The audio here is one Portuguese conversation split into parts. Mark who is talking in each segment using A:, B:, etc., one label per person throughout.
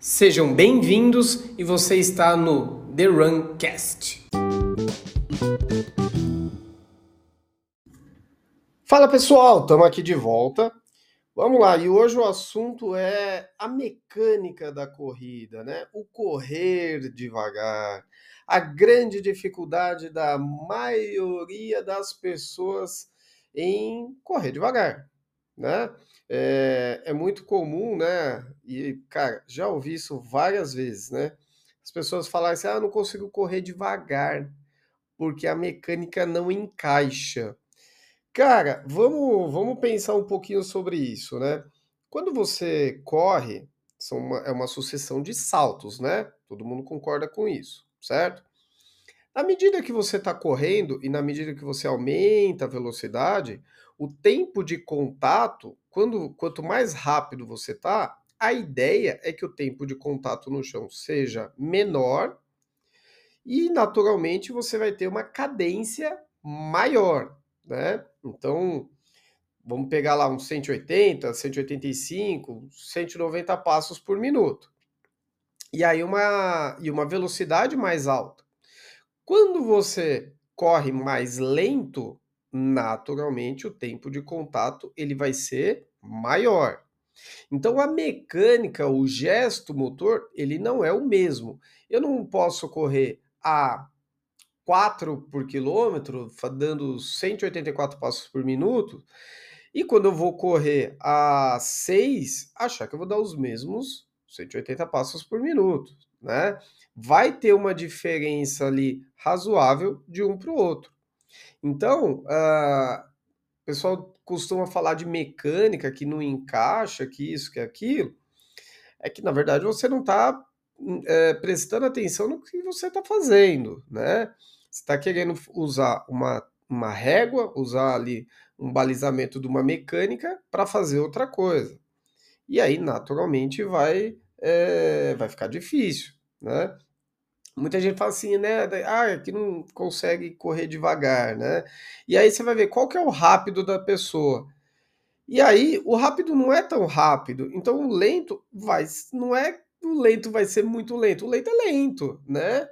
A: Sejam bem-vindos e você está no The Runcast. Fala pessoal, estamos aqui de volta. Vamos lá, e hoje o assunto é a mecânica da corrida, né? O correr devagar. A grande dificuldade da maioria das pessoas em correr devagar, né? É, é muito comum, né? E, cara, já ouvi isso várias vezes, né? As pessoas falarem assim: ah, não consigo correr devagar, porque a mecânica não encaixa. Cara, vamos, vamos pensar um pouquinho sobre isso, né? Quando você corre, são uma, é uma sucessão de saltos, né? Todo mundo concorda com isso, certo? À medida que você está correndo e na medida que você aumenta a velocidade, o tempo de contato, quando, quanto mais rápido você está, a ideia é que o tempo de contato no chão seja menor e, naturalmente, você vai ter uma cadência maior, né? Então, vamos pegar lá uns 180, 185, 190 passos por minuto. E aí uma, e uma velocidade mais alta. Quando você corre mais lento, naturalmente o tempo de contato ele vai ser maior. Então a mecânica, o gesto motor, ele não é o mesmo. Eu não posso correr a 4 por quilômetro, dando 184 passos por minuto, e quando eu vou correr a 6, achar que eu vou dar os mesmos 180 passos por minuto, né? Vai ter uma diferença ali razoável de um para o outro. Então, uh, o pessoal costuma falar de mecânica que não encaixa, que isso, que aquilo. É que, na verdade, você não está é, prestando atenção no que você está fazendo, né? Você está querendo usar uma, uma régua, usar ali um balizamento de uma mecânica para fazer outra coisa. E aí, naturalmente, vai, é, vai ficar difícil, né? Muita gente fala assim, né? Ah, que não consegue correr devagar, né? E aí você vai ver qual que é o rápido da pessoa. E aí, o rápido não é tão rápido. Então, o lento vai. Não é o lento vai ser muito lento. O lento é lento, né?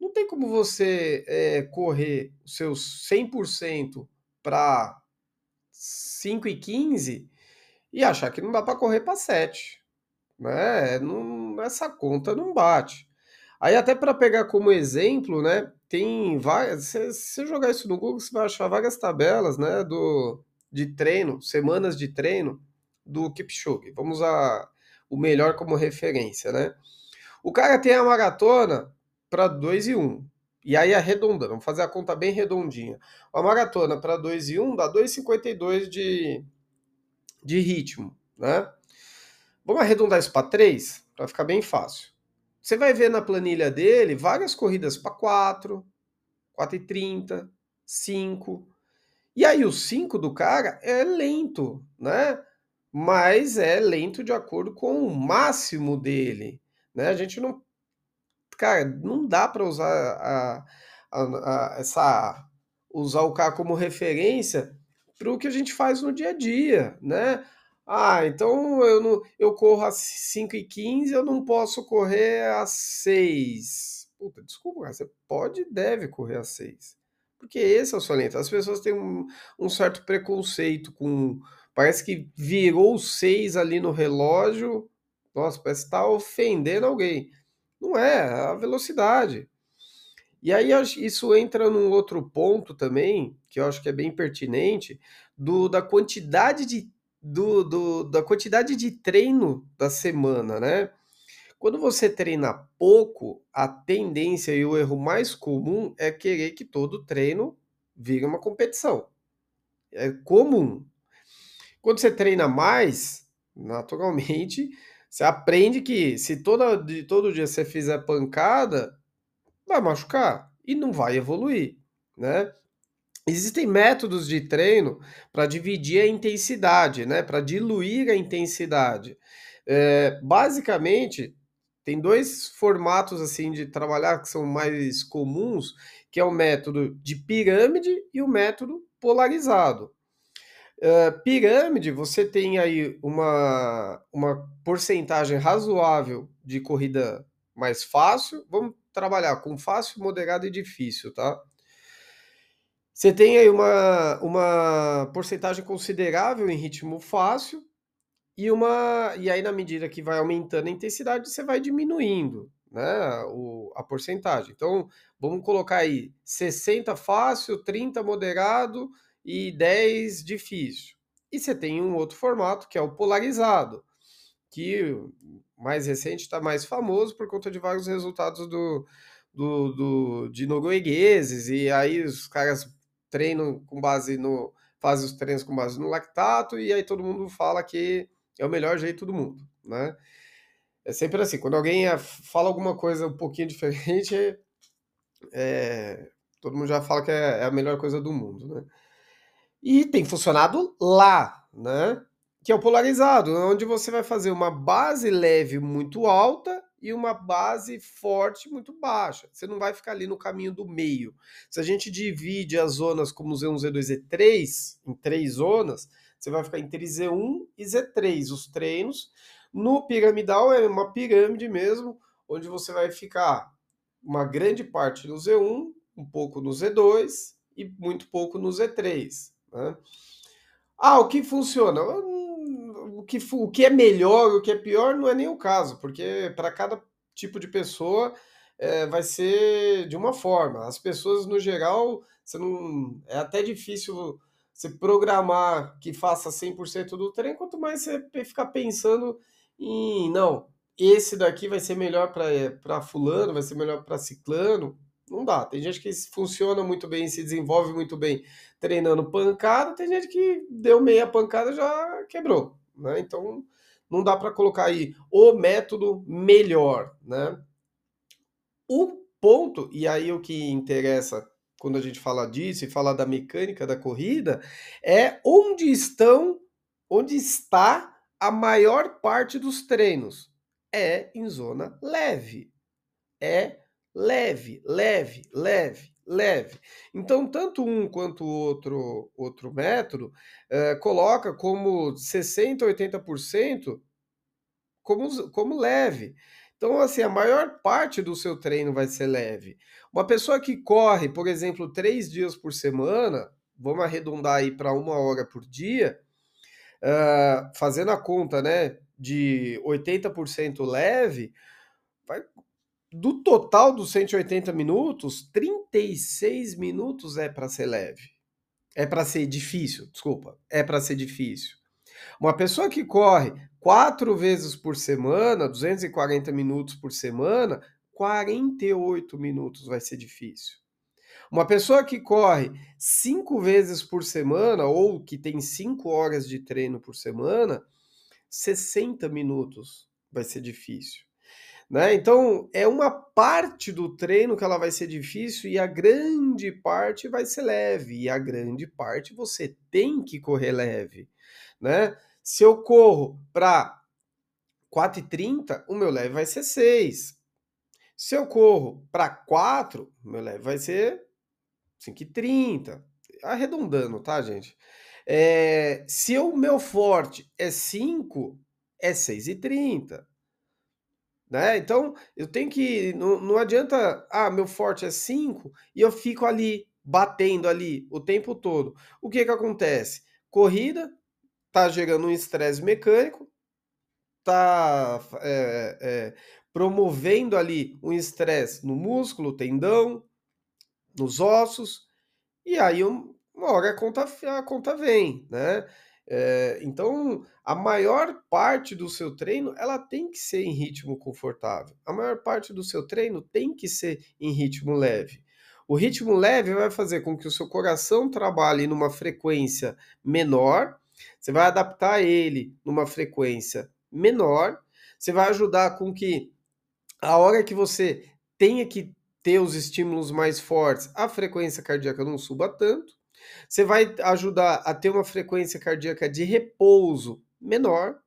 A: Não tem como você é, correr seus 100% para 5 e 15 e achar que não dá para correr para 7. Né? Não, essa conta não bate. Aí até para pegar como exemplo, né, tem várias, se você jogar isso no Google, você vai achar várias tabelas, né, do de treino, semanas de treino do Kipchoge. Vamos usar o melhor como referência, né? O cara tem a maratona para 2 e 1. Um, e aí arredondando, vamos fazer a conta bem redondinha. A maratona para 2 e 1 um dá 2,52 de, de ritmo, né? Vamos arredondar isso para 3, para ficar bem fácil. Você vai ver na planilha dele várias corridas para 4, 4 e 30, 5. E aí o 5 do cara é lento, né? Mas é lento de acordo com o máximo dele, né? A gente não cara, não dá para usar a, a, a, essa usar o carro como referência para o que a gente faz no dia a dia, né? Ah, então eu, não, eu corro às 5 e 15 eu não posso correr às 6. Puta, desculpa, você pode e deve correr às 6. Porque esse é o lento. As pessoas têm um, um certo preconceito com. Parece que virou 6 ali no relógio. Nossa, parece estar tá ofendendo alguém. Não é, é a velocidade. E aí isso entra num outro ponto também, que eu acho que é bem pertinente, do, da quantidade de do, do, da quantidade de treino da semana, né? Quando você treina pouco, a tendência e o erro mais comum é querer que todo treino vire uma competição. É comum. Quando você treina mais, naturalmente, você aprende que se toda, de todo dia você fizer pancada, vai machucar e não vai evoluir, né? Existem métodos de treino para dividir a intensidade, né? Para diluir a intensidade. É, basicamente, tem dois formatos assim de trabalhar que são mais comuns, que é o método de pirâmide e o método polarizado. Uh, pirâmide, você tem aí uma, uma porcentagem razoável de corrida mais fácil. Vamos trabalhar com fácil, moderado e difícil, tá? Você tem aí uma, uma porcentagem considerável em ritmo fácil e uma e aí na medida que vai aumentando a intensidade, você vai diminuindo, né, o, a porcentagem. Então, vamos colocar aí 60 fácil, 30 moderado e 10 difícil. E você tem um outro formato que é o polarizado, que mais recente está mais famoso por conta de vários resultados do, do, do, de noruegueses, e aí os caras treinam com base no. fazem os treinos com base no lactato, e aí todo mundo fala que é o melhor jeito do mundo, né? É sempre assim, quando alguém fala alguma coisa um pouquinho diferente, é, todo mundo já fala que é, é a melhor coisa do mundo, né? E tem funcionado lá, né? Que é o polarizado, onde você vai fazer uma base leve muito alta e uma base forte muito baixa. Você não vai ficar ali no caminho do meio. Se a gente divide as zonas como Z1, Z2, Z3, em três zonas, você vai ficar entre Z1 e Z3, os treinos. No piramidal é uma pirâmide mesmo, onde você vai ficar uma grande parte no Z1, um pouco no Z2 e muito pouco no Z3. Né? Ah, o que funciona? Que, o que é melhor, o que é pior, não é nem o caso, porque para cada tipo de pessoa é, vai ser de uma forma. As pessoas, no geral, você não, é até difícil você programar que faça 100% do treino, quanto mais você ficar pensando em, não, esse daqui vai ser melhor para fulano, vai ser melhor para ciclano, não dá. Tem gente que funciona muito bem, se desenvolve muito bem treinando pancada, tem gente que deu meia pancada já quebrou, né? Então não dá para colocar aí o método melhor, né? O ponto, e aí o que interessa quando a gente fala disso e fala da mecânica da corrida, é onde estão, onde está a maior parte dos treinos. É em zona leve. É leve, leve, leve, leve. Então, tanto um quanto o outro, outro método uh, coloca como 60%, 80% como, como leve. Então, assim, a maior parte do seu treino vai ser leve. Uma pessoa que corre, por exemplo, três dias por semana, vamos arredondar aí para uma hora por dia, uh, fazendo a conta, né, de 80% leve, do total dos 180 minutos, 36 minutos é para ser leve. É para ser difícil, desculpa. É para ser difícil. Uma pessoa que corre quatro vezes por semana, 240 minutos por semana, 48 minutos vai ser difícil. Uma pessoa que corre cinco vezes por semana ou que tem cinco horas de treino por semana, 60 minutos vai ser difícil. Né? Então, é uma parte do treino que ela vai ser difícil e a grande parte vai ser leve. E a grande parte você tem que correr leve. Né? Se eu corro para 4,30, o meu leve vai ser 6. Se eu corro para 4, o meu leve vai ser 5,30. Arredondando, tá, gente? É, se o meu forte é 5, é 6,30. Né? Então, eu tenho que. Não, não adianta. Ah, meu forte é 5 e eu fico ali, batendo ali o tempo todo. O que que acontece? Corrida tá gerando um estresse mecânico, tá é, é, promovendo ali um estresse no músculo, tendão, nos ossos, e aí uma hora a conta, a conta vem, né? É, então, a maior parte do seu treino ela tem que ser em ritmo confortável. A maior parte do seu treino tem que ser em ritmo leve. O ritmo leve vai fazer com que o seu coração trabalhe numa frequência menor. Você vai adaptar ele numa frequência menor. Você vai ajudar com que a hora que você tenha que ter os estímulos mais fortes, a frequência cardíaca não suba tanto. Você vai ajudar a ter uma frequência cardíaca de repouso menor.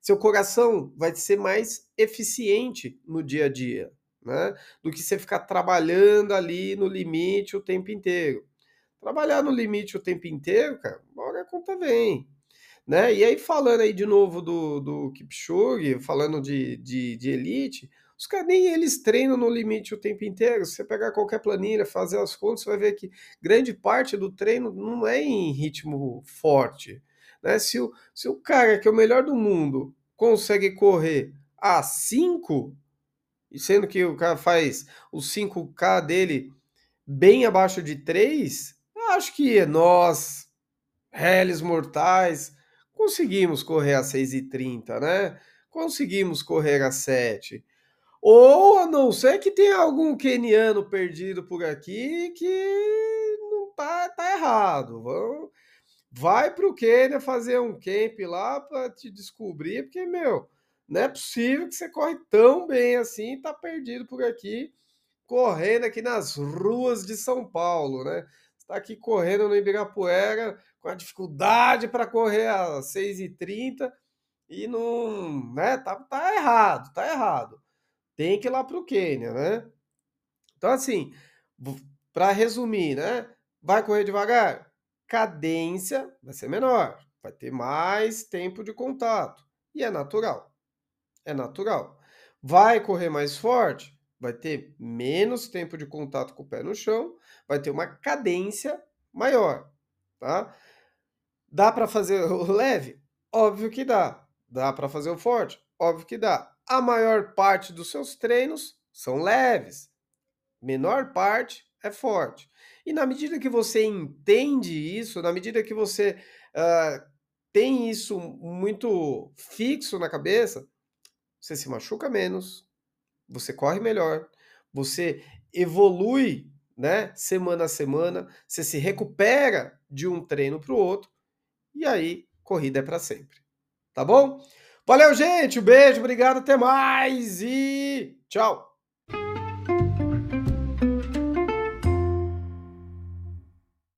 A: Seu coração vai ser mais eficiente no dia a dia, né? Do que você ficar trabalhando ali no limite o tempo inteiro. Trabalhar no limite o tempo inteiro, cara, uma hora a conta vem. Né? E aí, falando aí de novo do, do Kipchoge, falando de, de, de elite, os caras nem eles treinam no limite o tempo inteiro. Se você pegar qualquer planilha, fazer as contas, você vai ver que grande parte do treino não é em ritmo forte. Né? Se, o, se o cara que é o melhor do mundo consegue correr a 5, sendo que o cara faz o 5K dele bem abaixo de 3, acho que nós, réis mortais, conseguimos correr a 6,30, né? Conseguimos correr a 7. Ou a não ser que tenha algum keniano perdido por aqui que não tá, tá errado. Vamos, vai pro Quênia fazer um camp lá para te descobrir, porque, meu, não é possível que você corre tão bem assim e tá perdido por aqui, correndo aqui nas ruas de São Paulo, né? Está aqui correndo no Ibirapuera com a dificuldade para correr às 6h30 e não, né? Tá, tá errado, tá errado tem que ir lá para o Quênia, né? Então, assim, para resumir, né? Vai correr devagar? Cadência vai ser menor, vai ter mais tempo de contato. E é natural. É natural. Vai correr mais forte? Vai ter menos tempo de contato com o pé no chão, vai ter uma cadência maior, tá? Dá para fazer o leve? Óbvio que dá. Dá para fazer o forte? Óbvio que dá a maior parte dos seus treinos são leves, menor parte é forte. E na medida que você entende isso, na medida que você uh, tem isso muito fixo na cabeça, você se machuca menos, você corre melhor, você evolui, né, semana a semana, você se recupera de um treino para o outro, e aí corrida é para sempre. Tá bom? Valeu, gente. Um beijo, obrigado, até mais e tchau.